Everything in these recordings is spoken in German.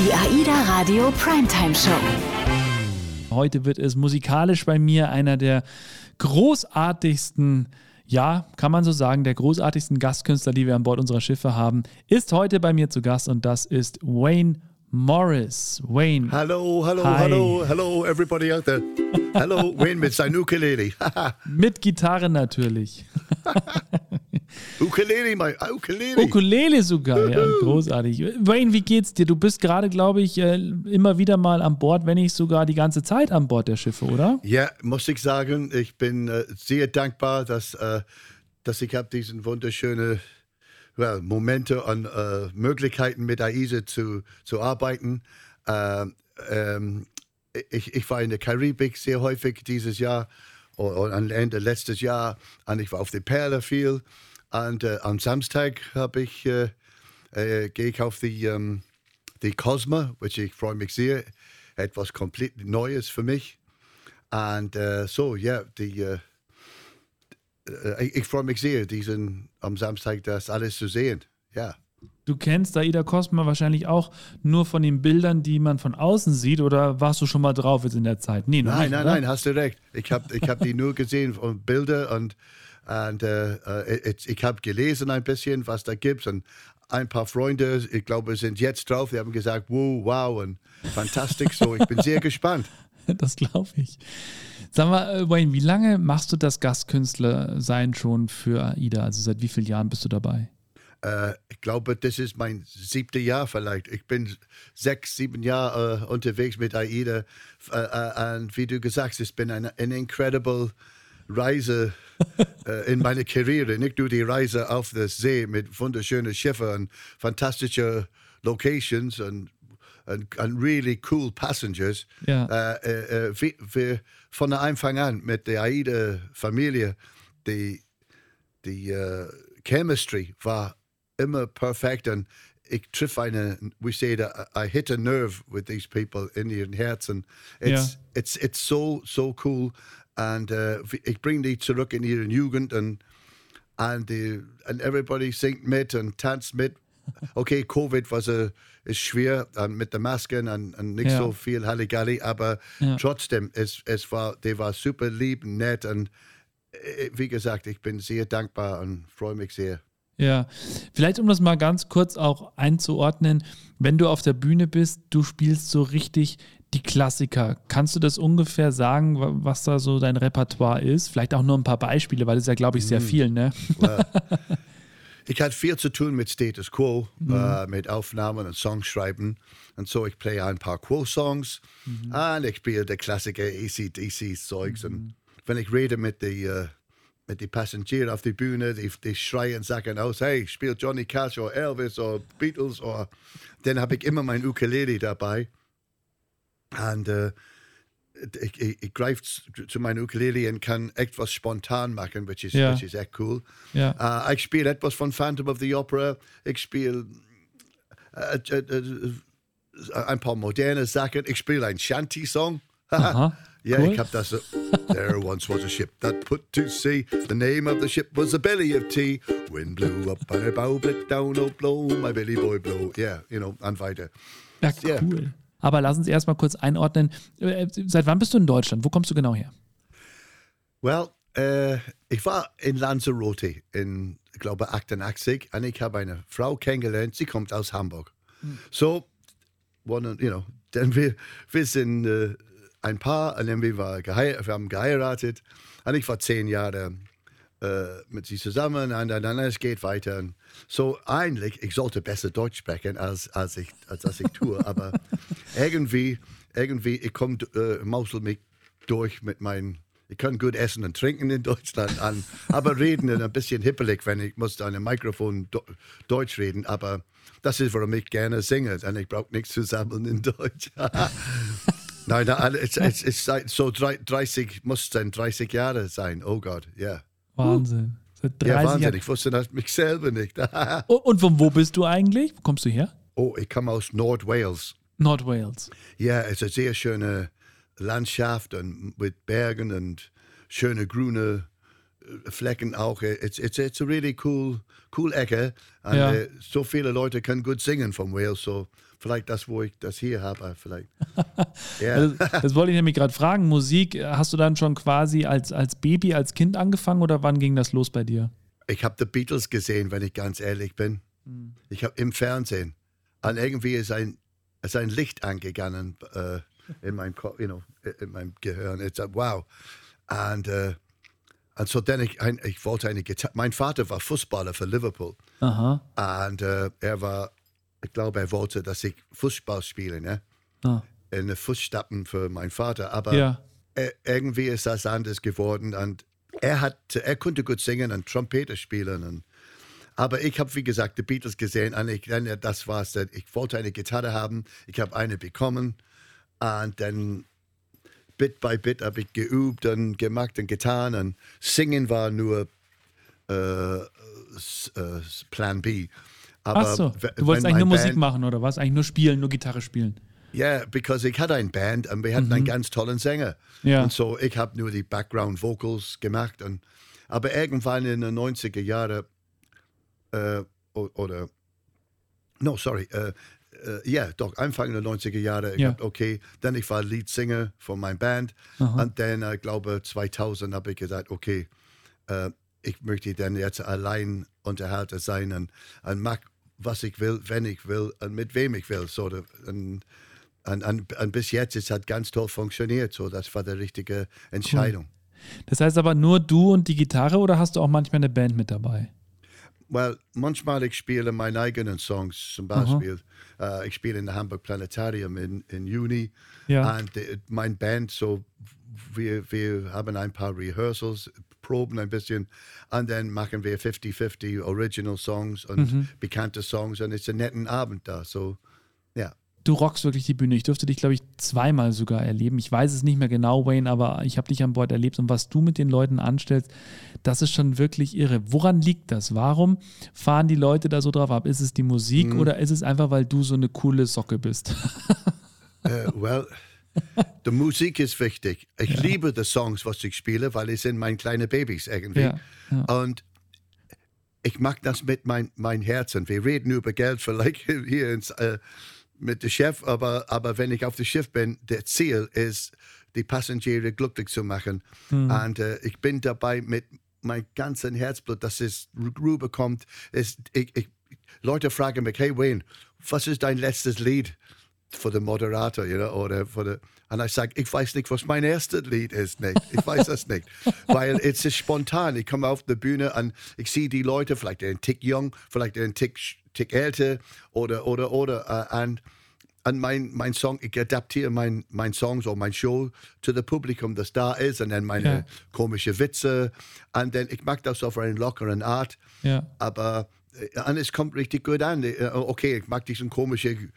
Die AIDA Radio Primetime Show. Heute wird es musikalisch bei mir einer der großartigsten, ja, kann man so sagen, der großartigsten Gastkünstler, die wir an Bord unserer Schiffe haben, ist heute bei mir zu Gast und das ist Wayne Morris. Wayne. Hello, hello, Hi. hello, hello, everybody out there. Hello, Wayne mit seinem Ukulele. Mit Gitarre natürlich. ukulele, mein Ukulele. Ukulele sogar, ja, großartig. Wayne, wie geht's dir? Du bist gerade, glaube ich, äh, immer wieder mal an Bord, wenn nicht sogar die ganze Zeit an Bord der Schiffe, oder? Ja, muss ich sagen, ich bin äh, sehr dankbar, dass, äh, dass ich habe diesen wunderschönen well, Momente und äh, Möglichkeiten mit AISA zu, zu arbeiten. Ähm, ähm, ich, ich war in der Karibik sehr häufig dieses Jahr und, am Ende letztes Jahr und ich war auf der Perle viel. Und äh, am Samstag habe ich, äh, äh, gehe ich auf die, ähm, die Cosmo, which ich freue mich sehr. Etwas komplett Neues für mich. Und äh, so, ja, die, äh, äh, ich, ich freue mich sehr, diesen am Samstag das alles zu sehen. Ja. Du kennst Aida Cosma wahrscheinlich auch nur von den Bildern, die man von außen sieht, oder warst du schon mal drauf jetzt in der Zeit? Nee, Nein, nicht, nein, oder? nein, hast du recht. Ich habe ich hab die nur gesehen von Bilder und, und äh, äh, ich, ich habe gelesen ein bisschen, was da gibt. Und ein paar Freunde, ich glaube, sind jetzt drauf, die haben gesagt, wow, wow und fantastisch. So, ich bin sehr gespannt. Das glaube ich. Sag mal, äh, Wayne, wie lange machst du das Gastkünstler sein schon für AIDA? Also seit wie vielen Jahren bist du dabei? Äh, ich glaube, das ist mein siebtes Jahr vielleicht. Ich bin sechs, sieben Jahre äh, unterwegs mit AIDA. Äh, äh, und wie du gesagt hast, ich bin eine, eine incredible Reise äh, in meiner Karriere. Nicht nur die Reise auf der See mit wunderschönen Schiffen und fantastischen Locations und, und, und really cool passengers. Ja. Uh, uh, uh, äh, äh, äh, wir, wir von Anfang an mit der AIDA-Familie, die, die äh, Chemistry war immer perfekt und ich triff eine, we say that I hit a nerve with these people in ihren Herzen. It's, it's, it's so, so cool. Und äh, ich bringe die zurück in ihre Jugend und, und, die, und everybody singt mit und tanzt mit. Okay, Covid war so, ist schwer und mit den Masken und, und nicht Ja. so viel Halligalli, aber Ja. trotzdem, es, es war, der war super lieb, nett und äh, wie gesagt, ich bin sehr dankbar und freue mich sehr. Ja, vielleicht um das mal ganz kurz auch einzuordnen, wenn du auf der Bühne bist, du spielst so richtig die Klassiker. Kannst du das ungefähr sagen, wa- was da so dein Repertoire ist? Vielleicht auch nur ein paar Beispiele, weil das ist ja, glaube ich, sehr viel, ne? Ich hatte viel zu tun mit Status Quo, äh, mit Aufnahmen und Songschreiben. Und so, ich play ein paar Quo-Songs und ich spiele die Klassiker ACDC-Zeugs. Und wenn ich rede mit den äh, mit den Passagieren auf der Bühne, die, die schreien, sagen aus, hey, spiel Johnny Cash oder Elvis oder Beatles. Oder, dann habe ich immer mein Ukulele dabei. Und äh, ich, ich, ich greife zu, meinem Ukulele und kann etwas spontan machen, which is, Ja. which is echt cool. Ja. Uh, äh, ich spiele etwas von Phantom of the Opera. Ich spiele äh, äh, äh, eh, ein paar moderne Sachen. Ich spiele einen Shanty-Song. Ja, cool. ich habe das. There once was a ship that put to sea. The name of the ship was a belly of tea. Wind blew up and her bow blit down, oh blow, my belly boy blow. Yeah, you know, and weiter. Ja, cool. Aber lass uns erstmal kurz einordnen. Äh, Seit wann bist du in Deutschland? Wo kommst du genau her? Well, äh, ich war in Lanzarote in, ich glaube, 88 und ich habe eine Frau kennengelernt, sie kommt aus Hamburg. So, one, you know, dann wir, wir sind äh, ein Paar und dann wir, war wir haben geheiratet und ich war zehn Jahre äh, mit sie zusammen und dann, es geht weiter. Und so eigentlich, ich sollte besser Deutsch sprechen, als, als, ich, als, als ich tue, aber irgendwie, irgendwie, ich komme, äh, mausel mich durch mit meinen, ich kann gut essen und trinken in Deutschland an, aber reden dann ein bisschen hippelig, wenn ich muss an einem Mikrofon do, Deutsch reden, aber das ist, warum ich gerne singe und ich brauche nichts zu sammeln in Deutsch. Nein, nein, es, es, es seit so drei- 30, muss dann 30 Jahre sein, oh Gott, ja. Wahnsinn. Seit 30 Ja, Wahnsinn, Jahren. ich wusste das mich selber nicht. Und von wo bist du eigentlich? Wo kommst du her? oh, ich komme aus Nordwales. Nordwales. Ja, es ist eine sehr schöne Landschaft und mit Bergen und schöne grüne Flecken auch. It's, it's, it's a really cool, cool Ecke. Und, Ja. äh, so viele Leute können gut singen von Wales, so vielleicht das, wo ich das hier habe, vielleicht. ja. Das, das wollte ich nämlich gerade fragen. Musik, äh, hast du dann schon quasi als, als Baby, als Kind angefangen oder wann ging das los bei dir? Ich habe The Beatles gesehen, wenn ich ganz ehrlich bin. Ich habe im Fernsehen. Und irgendwie ist ein, ist ein Licht angegangen äh, in, meinem, you know, in meinem Gehirn. It's like, wow. Und, äh, und so dann ich, ein, ich wollte eine Gitarre. Mein Vater war Fußballer für Liverpool. Aha. Und äh, er war, ich glaube, er wollte, dass ich Fußball spiele, ne? Ah. In den Fußstapfen für meinen Vater. Aber Ja. äh, irgendwie ist das anders geworden. Und er hat, er konnte gut singen und Trompete spielen. Und, aber ich habe, wie gesagt, die Beatles gesehen und ich, dann, das war's. Ich wollte eine Gitarre haben. Ich habe eine bekommen. Und dann Bit by Bit habe ich geübt und gemacht und getan. Und singen war nur äh, äh, Plan B. Aber Ach so, du wolltest eigentlich nur Musik Band- machen oder was? Eigentlich nur spielen, nur Gitarre spielen. Ja, because ich hatte eine Band und wir hatten einen ganz tollen Sänger. Ja. Und so, ich habe nur die Background Vocals gemacht. Und, aber irgendwann in den 90er Jahren, äh, oder, no, sorry, äh, äh, ja, doch, Anfang der 90er Jahre, ich Ja. hab, okay, dann ich war Leadsinger von meiner Band. Und dann, ich glaube, 2000 habe ich gesagt, okay, äh, ich möchte dann jetzt allein Unterhalter sein und, und mach, was ich will, wenn ich will und mit wem ich will. So, und, und, und, und bis jetzt, es hat ganz toll funktioniert. So, das war die richtige Entscheidung. Das heißt aber nur du und die Gitarre oder hast du auch manchmal eine Band mit dabei? Well, manchmal ich spiele meine eigenen Songs. Zum Beispiel, äh, ich spiele in der Hamburg Planetarium in, in Juni. Ja. Und äh, mein Band, so wir, wir haben ein paar Rehearsals, proben ein bisschen und dann machen wir 50-50 Original Songs und bekannte Songs und es ist ein netten Abend da. So. Du rockst wirklich die Bühne. Ich durfte dich, glaube ich, zweimal sogar erleben. Ich weiß es nicht mehr genau, Wayne, aber ich habe dich an Bord erlebt und was du mit den Leuten anstellst, das ist schon wirklich irre. Woran liegt das? Warum fahren die Leute da so drauf ab? Ist es die Musik oder ist es einfach, weil du so eine coole Socke bist? Äh, well, die Musik ist wichtig. Ich liebe die Songs, was ich spiele, weil es sind meine kleinen Babys irgendwie. Ja, ja. Und ich mag das mit mein, mein Herzen. Wir reden über Geld vielleicht hier ins, äh, mit dem Chef, aber, aber wenn ich auf dem Schiff bin, der Ziel ist, die Passagiere glücklich zu machen. Und äh, ich bin dabei mit meinem ganzen Herzblut, dass es rüberkommt. Ist, ich, ich, Leute fragen mich, hey Wayne, was ist dein letztes Lied? Für den Moderator, you know, oder für den, und ich sage, ich weiß nicht, was mein erstes Lied ist, nicht. Ich weiß das nicht, weil es ist spontan. Ich komme auf die Bühne und ich sehe die Leute, vielleicht einen Tick jung, vielleicht einen Tick, Tick älter oder, oder, oder, äh, und, und mein, mein Song, ich adaptiere mein, mein Songs oder mein Show zu dem Publikum, das da ist, und dann meine Ja. komische Witze, und dann, ich mag das auf eine lockeren Art, Ja. aber äh, und es kommt richtig gut an. Äh, Okay, ich mag diesen komischen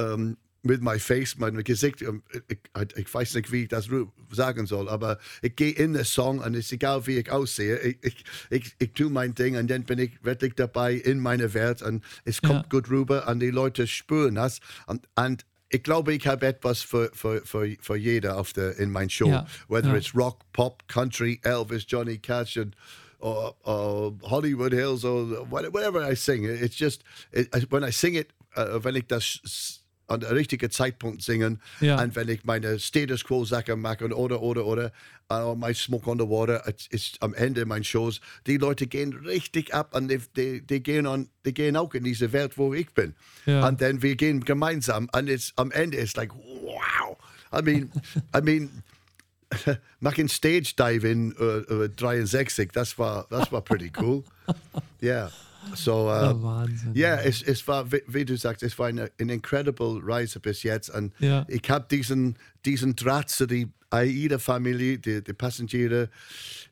ähm, mit my face, mein Gesicht. ähm, Ich, ich, weiß nicht, wie ich das sagen soll, aber ich gehe in den Song und es ist egal, wie ich aussehe. Ich, ich, ich, ich tue mein Ding und dann bin ich wirklich dabei in meiner Welt und es kommt Ja. gut rüber und die Leute spüren das. Und, und ich glaube, ich habe etwas für, für, für, für jeder auf der, in meiner Show. Ja, Whether ja. it's Rock, Pop, Country, Elvis, Johnny Cash, and, or, or Hollywood Hills, or what- whatever I sing. It's just, it, when I sing it, uh, wenn ich das an der richtigen Zeitpunkt singen Ja. und wenn ich meine Status Quo Sachen mache oder, oder, oder, uh, my Smoke on the Water, es ist am Ende meiner Shows, die Leute gehen richtig ab und die, die, die, gehen an, die gehen auch in diese Welt, wo ich bin. Ja. Und dann wir gehen gemeinsam und es, am Ende ist like, wow. I mean, I mean, machen Stage Dive in äh, äh, 63, das war, das war pretty cool. Ja, so, äh, Wahnsinn. ja, es, es war, wie, wie du sagst, es war eine, eine incredible Reise bis jetzt. Und Ja. ich habe diesen, diesen Draht zu die AIDA-Familie, die, die Passagiere,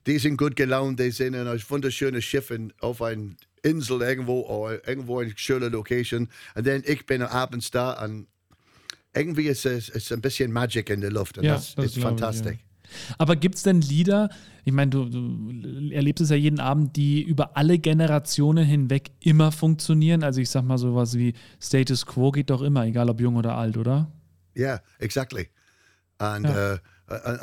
die sind gut gelaunt, die sind in ein wunderschönes Schiff in, auf einer Insel irgendwo, oder irgendwo in einer schönen Location. Und dann ich bin abends da und irgendwie ist es ist ein bisschen Magic in der Luft und Ja, das, das ist fantastisch. Ja. Aber gibt es denn Lieder, ich meine, du, du erlebst es ja jeden Abend, die über alle Generationen hinweg immer funktionieren? Also ich sag mal sowas wie Status Quo geht doch immer, egal ob jung oder alt, oder? Yeah, exactly. And Yeah. uh,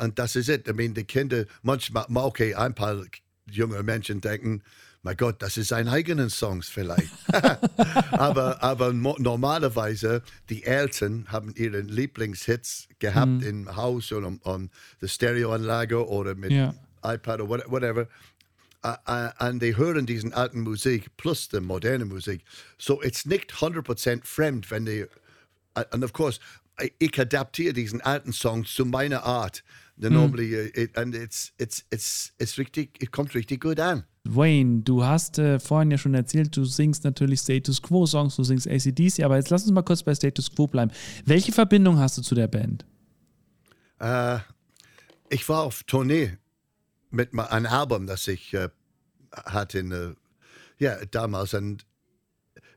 Und, das ist es. I mean, die Kinder, manchmal, okay, ein paar junge Menschen denken, mein Gott, das ist sein eigenen Songs vielleicht. aber aber normalerweise, die Eltern haben ihre Lieblingshits gehabt mhm. im Haus und um, um der Stereoanlage oder mit ja. iPad oder whatever. Und die hören diesen alten Musik plus die moderne Musik. So, it's nicht 100% fremd, wenn die. And of course, ich adaptiere diesen alten Songs zu meiner Art. Normally, it, and it's, it's, it's, it's richtig, it kommt richtig gut an. Wayne, du hast äh, vorhin ja schon erzählt, du singst natürlich Status Quo-Songs, du singst ACDC, aber jetzt lass uns mal kurz bei Status Quo bleiben. Welche Verbindung hast du zu der Band? Äh, ich war auf Tournee mit einem Album, das ich äh, hatte in, äh, ja, damals und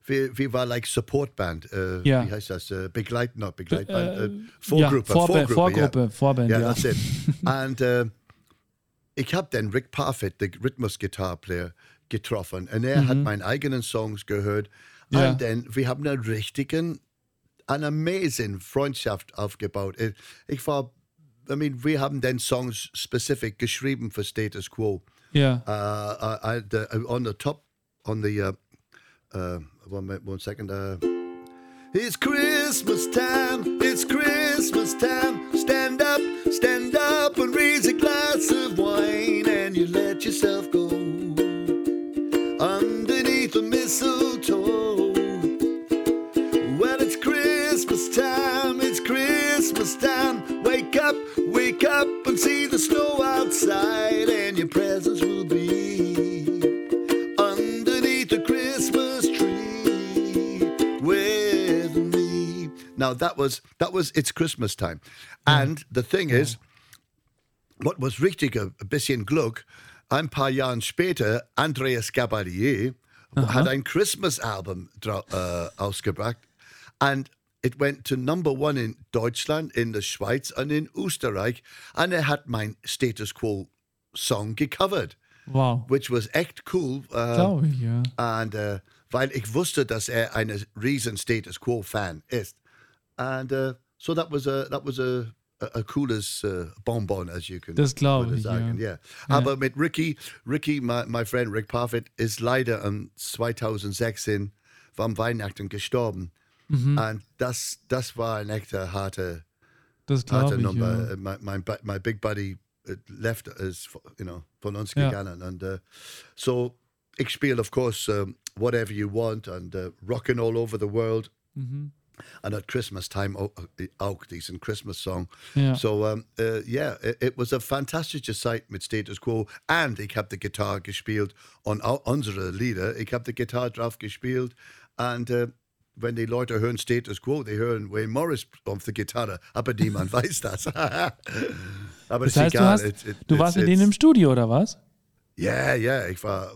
wir, wir waren like Supportband. Äh, uh, ja. Wie heißt das? Äh, Begleit, not Begleitband. Äh, Vorgruppe. Ja, Vorbe Vorgruppe, Vorgruppe, ja. Vorband, ja. That's it. und äh, uh, ich habe den Rick Parfit, den Rhythmus-Guitar-Player, getroffen und er mhm. hat meine eigenen Songs gehört. Ja. Und dann, wir haben einen richtigen, eine amazing Freundschaft aufgebaut. Eh, ich war, I mean, wir haben den Songs specific geschrieben für Status Quo. Ja. Eh, eh, uh, uh, the, on the top, on the, uh, one, one second. Uh, it's Christmas time, it's Christmas time. Stand up, stand up and raise a glass of wine and you let yourself go underneath the mistletoe. That was that was it's Christmas time, and the thing is, what was richtig a, a bisschen Glück, ein paar Jahre später, Andreas Gabalier Aha. hat ein Christmas-Album uh, ausgebracht and it went to number one in Deutschland, in the Schweiz and in Österreich and it had mein Status Quo Song gecovert. Wow. Which was echt cool. Uh, Glaube ich, ja. Und uh, weil ich wusste, dass er ein riesen Status Quo Fan ist. And uh, so that was a that was a a, a cooles uh, Bonbon, as you can das glaube ich, sagen. Ja. Yeah. Aber mit Ricky, Ricky, my, my friend Rick Parfit, ist leider um 2016 vom Weihnachten gestorben. Mhm. Und das, das war ein echter harter, das harte ich, Nummer. Ja. My, my, my big buddy uh, left us, you know, von uns ja. gegangen. Und uh, so, ich spiele, of course, um, Whatever You Want and uh, Rockin' All Over the World. Mhm. And at Christmas time auch diesen Christmas song. Yeah. So um, uh, yeah, it, it, was a fantastische Zeit mit Status Quo and ich habe die Gitarre gespielt und unsere Lieder, ich habe die Gitarre drauf gespielt und uh, wenn die Leute hören Status Quo, die hören Wayne Morris auf der Gitarre, aber niemand weiß das. aber das heißt, egal. Du, hast, it, it, du warst mit denen im Studio oder was? Ja, yeah, ja, yeah, ich war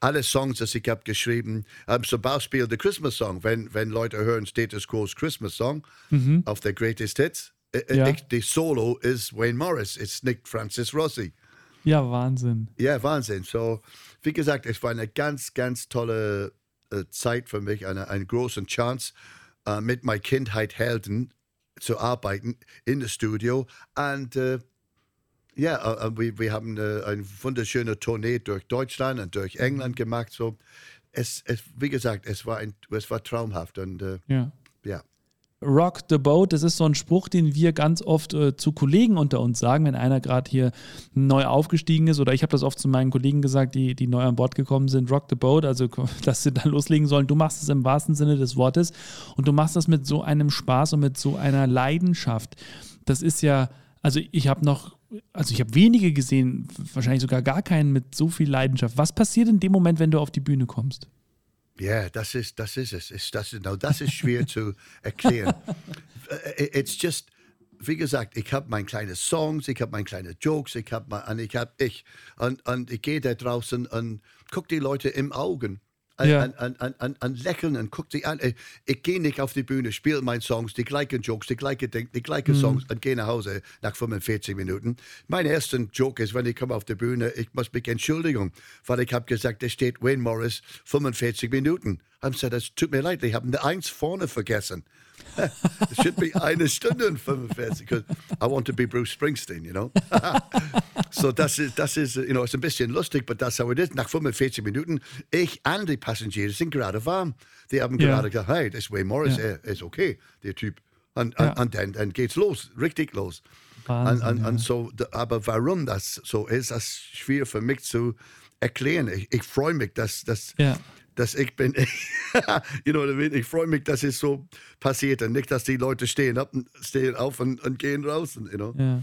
alle Songs, die ich habe geschrieben, um, zum Beispiel der Christmas Song, wenn, wenn Leute hören Status Quo's Christmas Song mhm. auf der Greatest Hits, äh, äh, ja. ich, die Solo ist Wayne Morris, ist nicht Francis Rossi. Ja, Wahnsinn. Ja, Wahnsinn. So, wie gesagt, es war eine ganz, ganz tolle äh, Zeit für mich, eine, eine große Chance, äh, mit meiner Kindheit Helden zu arbeiten in das Studio. Und äh, ja, äh, wir, wir haben äh, eine wunderschöne Tournee durch Deutschland und durch England gemacht. So, es, es, wie gesagt, es war, ein, es war traumhaft. Und, äh, ja. ja. Rock the Boat, das ist so ein Spruch, den wir ganz oft äh, zu Kollegen unter uns sagen, wenn einer gerade hier neu aufgestiegen ist. Oder ich habe das oft zu meinen Kollegen gesagt, die, die neu an Bord gekommen sind: Rock the Boat, also dass sie dann loslegen sollen. Du machst es im wahrsten Sinne des Wortes und du machst das mit so einem Spaß und mit so einer Leidenschaft. Das ist ja, also ich habe noch also ich habe wenige gesehen, wahrscheinlich sogar gar keinen mit so viel Leidenschaft. Was passiert in dem Moment, wenn du auf die Bühne kommst? Ja, das ist, das ist es. Ist, das, no, das ist schwer zu erklären. It's just, wie gesagt, ich habe meine kleinen Songs, ich habe meine kleinen Jokes, ich habe und ich habe ich. Und, und ich gehe da draußen und gucke die Leute im Augen an, ja. an, an, an, Lächeln und guckt sie an. Ich gehe nicht auf die Bühne, spiele meine Songs, die gleichen Jokes, die gleichen Dinge, die gleichen mhm. Songs und gehe nach Hause nach 45 Minuten. Mein erster Joke ist, wenn ich komme auf die Bühne, ich muss mich entschuldigen, weil ich habe gesagt, da steht Wayne Morris 45 Minuten. Ich habe gesagt, das tut mir leid, ich habe eine Eins vorne vergessen. It should be eine Stunde und 45 because I want to be Bruce Springsteen, you know. so das ist, das ist, you know, ist ein bisschen lustig, but that's how it is. Nach 45 Minuten, ich und die Passagiere sind gerade warm. Die haben Ja. gerade gesagt, hey, das Way Morris, er ist okay, der Typ. Und, Ja. und, und dann, dann geht's los, richtig los. Und, Wahnsinn, und, ja. und so, aber warum das so ist, das ist schwer für mich zu erklären. Ich, ich freue mich, dass, dass, Ja. Dass ich bin, you know? Ich freue mich, dass es so passiert und nicht, dass die Leute stehen, ab, und- stehen auf und, und gehen raus. You know? Ja.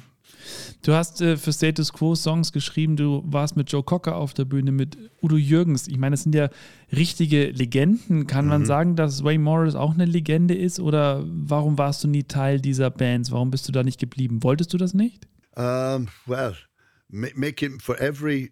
Du hast äh, für Status Quo Songs geschrieben, du warst mit Joe Cocker auf der Bühne, mit Udo Jürgens. Ich meine, das sind ja richtige Legenden. Kann Mhm. man sagen, dass Wayne Morris auch eine Legende ist? Oder warum warst du nie Teil dieser Bands? Warum bist du da nicht geblieben? Wolltest du das nicht? Um, well, him for every,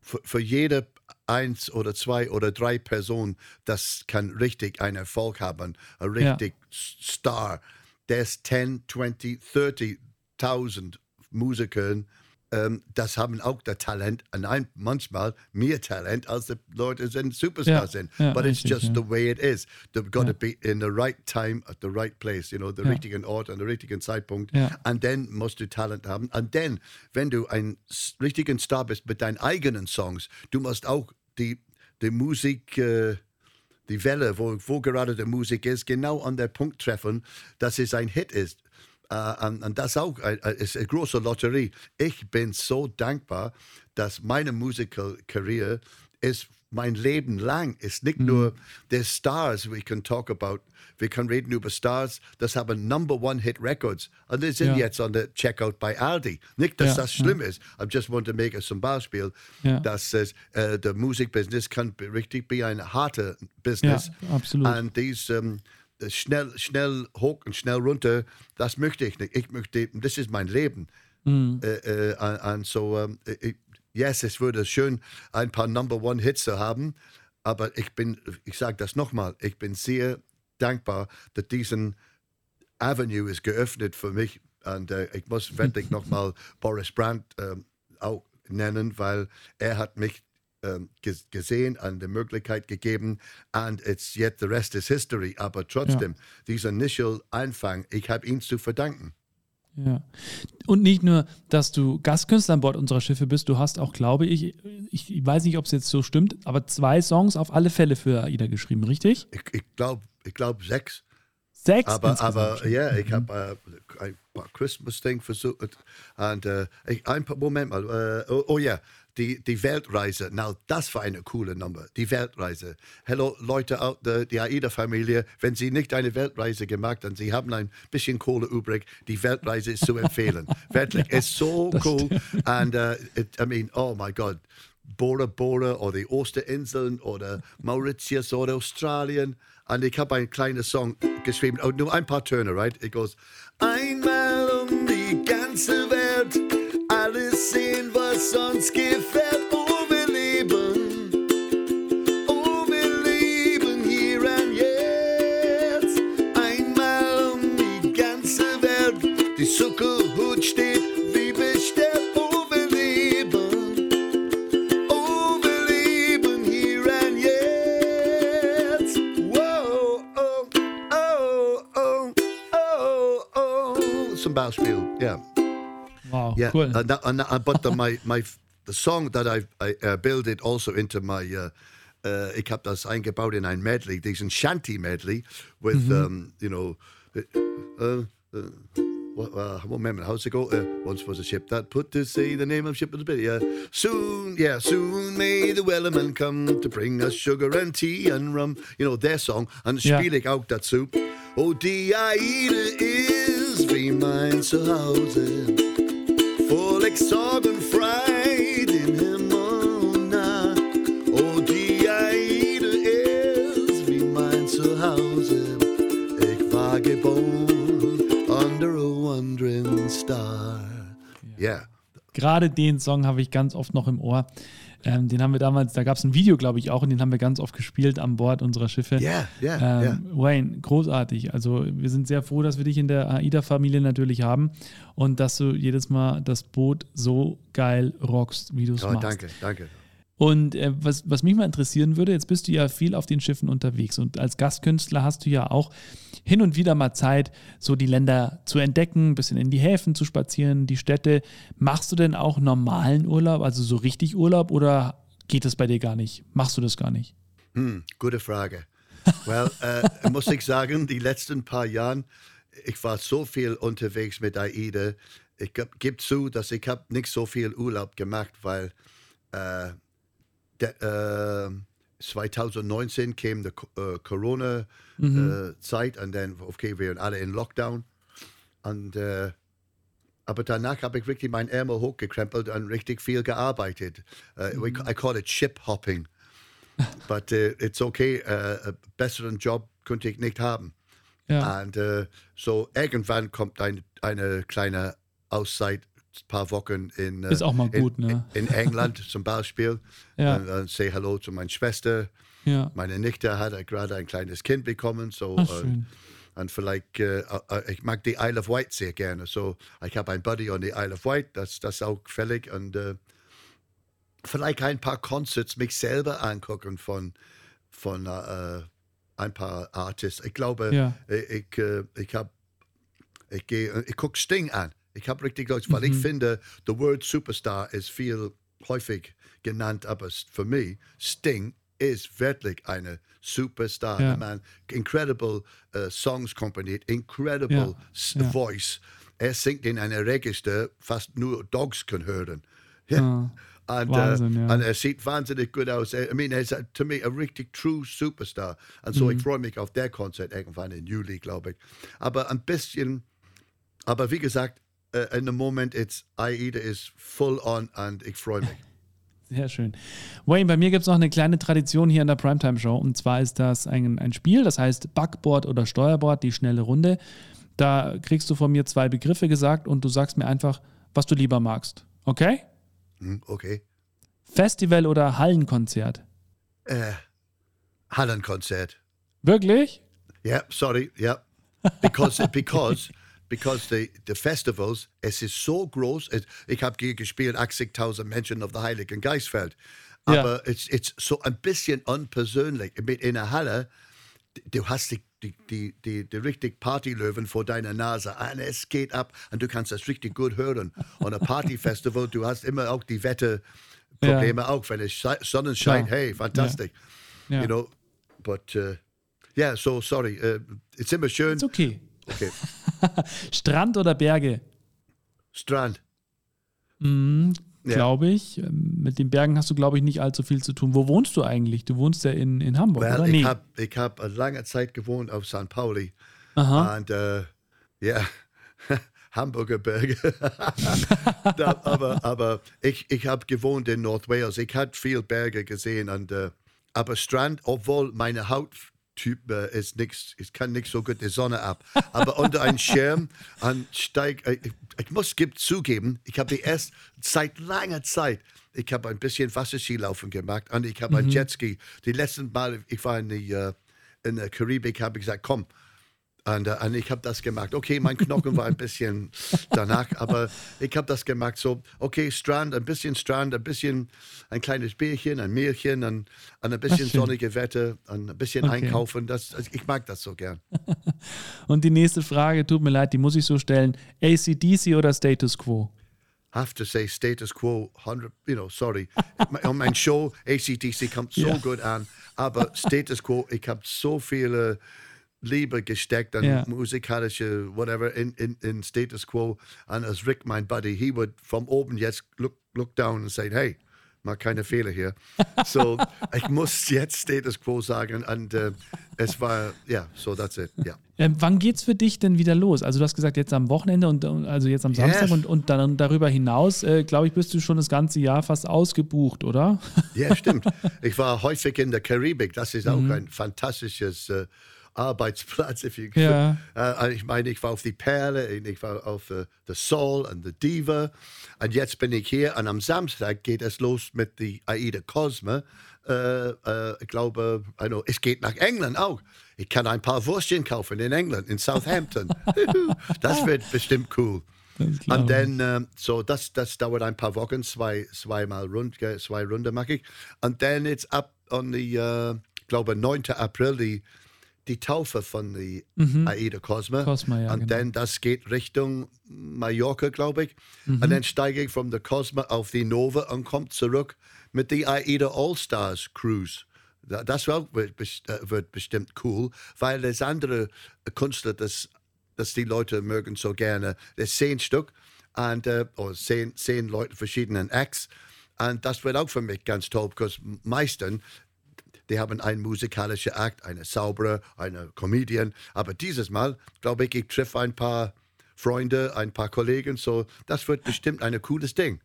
für jede eins oder zwei oder drei Personen, das kann richtig einen Erfolg haben, ein richtig Star. There's 10, 20, 30.000 Musikern, ähm, das haben auch das Talent, und ein, manchmal mehr Talent, als die Leute sind, Superstars Ja, sind. ja, But it's richtig, just ja. the way it is. They've got to be in the right time, at the right place, you know, the Ja. richtigen Ort, an der richtigen Zeitpunkt. Und dann musst du Talent haben. Und dann, wenn du ein richtigen Star bist mit deinen eigenen Songs, du musst auch die, die Musik, äh, die Welle, wo, wo gerade die Musik ist, genau an der Punkt treffen, dass es ein Hit ist. Äh, und, und das auch ein, ein- ist eine große Lotterie. Ich bin so dankbar, dass meine Musical-Karriere ist mein Leben lang ist nicht nur der Stars, we can talk about, wir können reden über Stars, das haben Number One Hit Records und die sind Ja. jetzt an der Checkout bei Aldi. Nicht, dass Ja, das schlimm ist, I just want to make zum Beispiel, Ja. dass es, äh, der Musikbusiness kann richtig be ein harter Business. Ja, absolut. Und dies ähm, schnell, schnell hoch und schnell runter, das möchte ich nicht. Ich möchte, das ist mein Leben. Mhm. Äh, äh, und, so, ähm, ich, yes, es würde schön, ein paar Number One Hits zu haben, aber ich bin, ich sage das nochmal, ich bin sehr dankbar, dass diesen Avenue ist geöffnet für mich. Und äh, ich muss wirklich nochmal Boris Brandt ähm, auch nennen, weil er hat mich ähm, ges- gesehen und die Möglichkeit gegeben und it's yet the rest is history. Aber trotzdem, dieser initial Anfang, ich habe ihn zu verdanken. Ja. Und nicht nur, dass du Gastkünstler an Bord unserer Schiffe bist, du hast auch, glaube ich, ich, weiß nicht, ob es jetzt so stimmt, aber zwei Songs auf alle Fälle für AIDA geschrieben, richtig? Ich, ich glaube, ich glaub sechs. Sechs. Aber, aber ja, ich habe äh, ein paar Christmas-Ding versucht. Und äh, ich, ein paar, Moment mal. Äh, oh, oh ja, die, die Weltreise. Now, das war eine coole Nummer. Die Weltreise. Hello, Leute aus der die AIDA-Familie. Wenn Sie nicht eine Weltreise gemacht haben, Sie haben ein bisschen Kohle übrig, die Weltreise ist zu empfehlen. Wirklich, ist so cool. Und uh, it, I mean, oh my God. Bora Bora oder die Osterinseln oder Mauritius oder Australien. Und ich habe einen kleinen Song geschrieben, oh, nur ein paar Töne, right? It goes, einmal um die ganze Welt, alles sehen, was uns gefällt. Yeah, cool. and, that, and that, but the, my my the song that I I uh, built it also into my. Uh, uh, ich habe das eingebaut in ein Medley, diesen Shanty Medley with um, you know. Uh, uh, what, uh, one minute, how's it go? Uh, once was a ship that put to sea, the name of ship was a bit, yeah. Soon, yeah, soon may the wellerman come to bring us sugar and tea and rum. You know, their song. and Ja. spiele ich auch dazu. Oh, die Aide ist wie mein Zuhause. Voll Sorg und Freude im Himmel nah. Oh, die Aide ist wie mein Zuhause. Ich war geboren under a wandering star. Yeah. Gerade den Song habe ich ganz oft noch im Ohr. Ähm, den haben wir damals, da gab es ein Video, glaube ich, auch, und den haben wir ganz oft gespielt an Bord unserer Schiffe. Ja, ja, ähm, Wayne, großartig. Also wir sind sehr froh, dass wir dich in der AIDA-Familie natürlich haben und dass du jedes Mal das Boot so geil rockst, wie du es Oh, machst. danke, danke. Und äh, was, was mich mal interessieren würde, jetzt bist du ja viel auf den Schiffen unterwegs und als Gastkünstler hast du ja auch hin und wieder mal Zeit, so die Länder zu entdecken, ein bisschen in die Häfen zu spazieren, die Städte. Machst du denn auch normalen Urlaub, also so richtig Urlaub oder geht das bei dir gar nicht? Machst du das gar nicht? Hm, gute Frage. Well, äh, muss ich sagen, die letzten paar Jahre, ich war so viel unterwegs mit AIDA. Ich gebe zu, dass ich habe nicht so viel Urlaub gemacht, weil äh, de, äh, 2019 kam die äh, Corona-Zeit mhm. und dann, okay, wir waren alle in Lockdown. Und, äh, aber danach habe ich wirklich mein Ärmel hochgekrempelt und richtig viel gearbeitet. Mhm. I call it ship hopping. But uh, it's okay, uh, einen besseren Job könnte ich nicht haben. Ja. Und so irgendwann kommt ein, eine kleine Auszeit paar Wochen in, Ist auch mal gut, in, ne? in England zum Beispiel. ja. Und dann say Hallo zu meiner Schwester. Ja. Meine Nichte hat gerade ein kleines Kind bekommen. So, Ach, schön. und vielleicht, äh, äh, ich mag die Isle of Wight sehr gerne. So, ich habe ein Buddy on die Isle of Wight, das, das ist auch gefällig. Und äh, vielleicht ein paar Concerts mich selber angucken von, von äh, ein paar Artists. Ich glaube, ja. ich, ich, äh, ich habe, ich gehe, ich gucke Sting an. Ich habe richtig Deutsch, weil mhm. ich finde, the word Superstar ist viel häufig genannt, aber für mich, Sting ist wirklich eine Superstar. Ja. Man, incredible uh, Songs komponiert, incredible ja. voice. Er singt in einer Register, fast nur Dogs können hören. Ja. Oh, und, Wahnsinn, uh, und, er sieht wahnsinnig gut aus. I mean, er ist to me a richtig true Superstar. Und so, mhm. ich freue mich auf der Konzert irgendwann im Juli, glaube ich. Aber ein bisschen, aber wie gesagt, uh, in the moment, it's AIDA is full on und ich freue mich. Sehr schön. Wayne, bei mir gibt es noch eine kleine Tradition hier in der Primetime Show. Und zwar ist das ein, ein Spiel, das heißt Backboard oder Steuerbord, die schnelle Runde. Da kriegst du von mir zwei Begriffe gesagt und du sagst mir einfach, was du lieber magst. Okay? Hm, okay. Festival oder Hallenkonzert? Äh, Hallenkonzert. Wirklich? Ja, yeah, sorry, ja. Yeah. Because, because because the, the festivals, es ist so groß. Es, ich habe gespielt, 80.000 Menschen auf der Heiligen Geistfeld. Aber ja. es ist so ein bisschen unpersönlich. In der Halle, du hast die, die, die, die, die richtig Partylöwen vor deiner Nase. Und es geht ab und du kannst das richtig gut hören. Und ein Partyfestival, du hast immer auch die Wetterprobleme, ja. auch wenn es Sonnenschein, ja. hey, fantastisch. Ja. You know, but, uh, yeah, so sorry. Uh, it's immer schön. It's okay. Okay. Strand oder Berge? Strand. Mhm, glaube ich. Ähm, mit den Bergen hast du, glaube ich, nicht allzu viel zu tun. Wo wohnst du eigentlich? Du wohnst ja in, in Hamburg, well, oder? Ich nee. habe hab lange Zeit gewohnt auf St. Pauli. Aha. Und äh, ja, Hamburger Berge. da, aber aber ich, ich habe gewohnt in North Wales. Ich habe viel Berge gesehen. Und, äh, aber Strand, obwohl meine Haut Typ äh, ist nichts, ich kann nicht so gut die Sonne ab. Aber unter einem Schirm und steig, äh, ich, ich, muss gibt zugeben, ich habe die erst seit langer Zeit, ich habe ein bisschen Wasserskilaufen gemacht und ich habe mhm. ein Jetski. Die letzten Mal, ich war in, die, uh, in der Karibik, habe ich gesagt, komm, und, und ich habe das gemacht. Okay, mein Knochen war ein bisschen danach, aber ich habe das gemacht. So, okay, Strand, ein bisschen Strand, ein bisschen ein kleines Bierchen, ein Mehlchen, und, und ein bisschen sonnige Wetter, und ein bisschen okay. einkaufen. Das, also ich mag das so gern. und die nächste Frage, tut mir leid, die muss ich so stellen: ACDC oder Status Quo? have to say status quo 100 you know sorry on mein Show ACDC kommt so yeah. gut an aber Status quo ich habe so viele Liebe gesteckt an yeah. musikalische whatever in, in, in Status Quo. Und als Rick, mein Buddy, he would from oben jetzt look, look down and say, hey, mach keine Fehler hier. so, ich muss jetzt Status Quo sagen und äh, es war, ja, yeah, so that's it, ja. Yeah. Ähm, wann geht's für dich denn wieder los? Also du hast gesagt, jetzt am Wochenende und also jetzt am Samstag yes. und, und dann darüber hinaus, äh, glaube ich, bist du schon das ganze Jahr fast ausgebucht, oder? Ja, stimmt. Ich war häufig in der Karibik, das ist auch mhm. ein fantastisches äh, Arbeitsplatz. If you ja. Uh, ich meine, ich war auf die Perle, ich war auf uh, The Soul und The Diva. Und jetzt bin ich hier und am Samstag geht es los mit der Aida Cosme. Uh, ich glaube, I know, es geht nach England auch. Ich kann ein paar Würstchen kaufen in England, in Southampton. das wird bestimmt cool. Und dann, uh, so das, das dauert ein paar Wochen, zwei, zweimal rund, zwei Runden mache ich. Und dann jetzt ab die, uh, glaube 9. April, die die Taufe von der Mhm. Aida Cosma. Cosma, ja, und genau. dann das geht Richtung Mallorca, glaube ich. Und dann steige ich von der Cosma auf die Nova und komme zurück mit der Aida All-Stars Cruise. Da- Das wird, äh, wird bestimmt cool, weil das andere Künstler, das, das die Leute mögen so gerne, das zehn Stück und, äh, oder zehn, zehn Leute verschiedenen Acts. Und das wird auch für mich ganz toll, weil meistens die haben einen musikalischen Akt, eine saubere, eine Comedian. Aber dieses Mal, glaube ich, ich treffe ein paar Freunde, ein paar Kollegen. So, das wird bestimmt ein cooles Ding.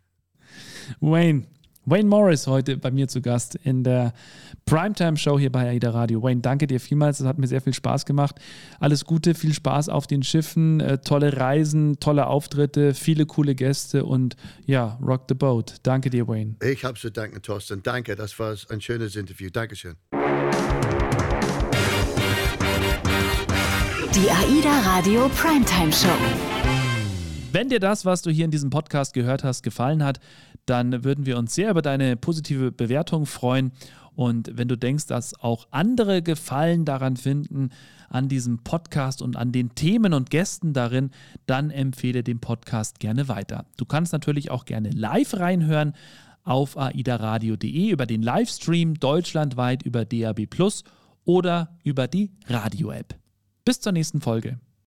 Wayne. Wayne Morris heute bei mir zu Gast in der Primetime-Show hier bei AIDA Radio. Wayne, danke dir vielmals. Das hat mir sehr viel Spaß gemacht. Alles Gute, viel Spaß auf den Schiffen, äh, tolle Reisen, tolle Auftritte, viele coole Gäste und ja, rock the boat. Danke dir, Wayne. Ich habe zu danken, Thorsten. Danke, das war ein schönes Interview. Dankeschön. Die AIDA Radio Primetime Show. Wenn dir das, was du hier in diesem Podcast gehört hast, gefallen hat, dann würden wir uns sehr über deine positive Bewertung freuen. Und wenn du denkst, dass auch andere Gefallen daran finden, an diesem Podcast und an den Themen und Gästen darin, dann empfehle den Podcast gerne weiter. Du kannst natürlich auch gerne live reinhören auf aidaradio.de über den Livestream deutschlandweit über DAB Plus oder über die Radio-App. Bis zur nächsten Folge.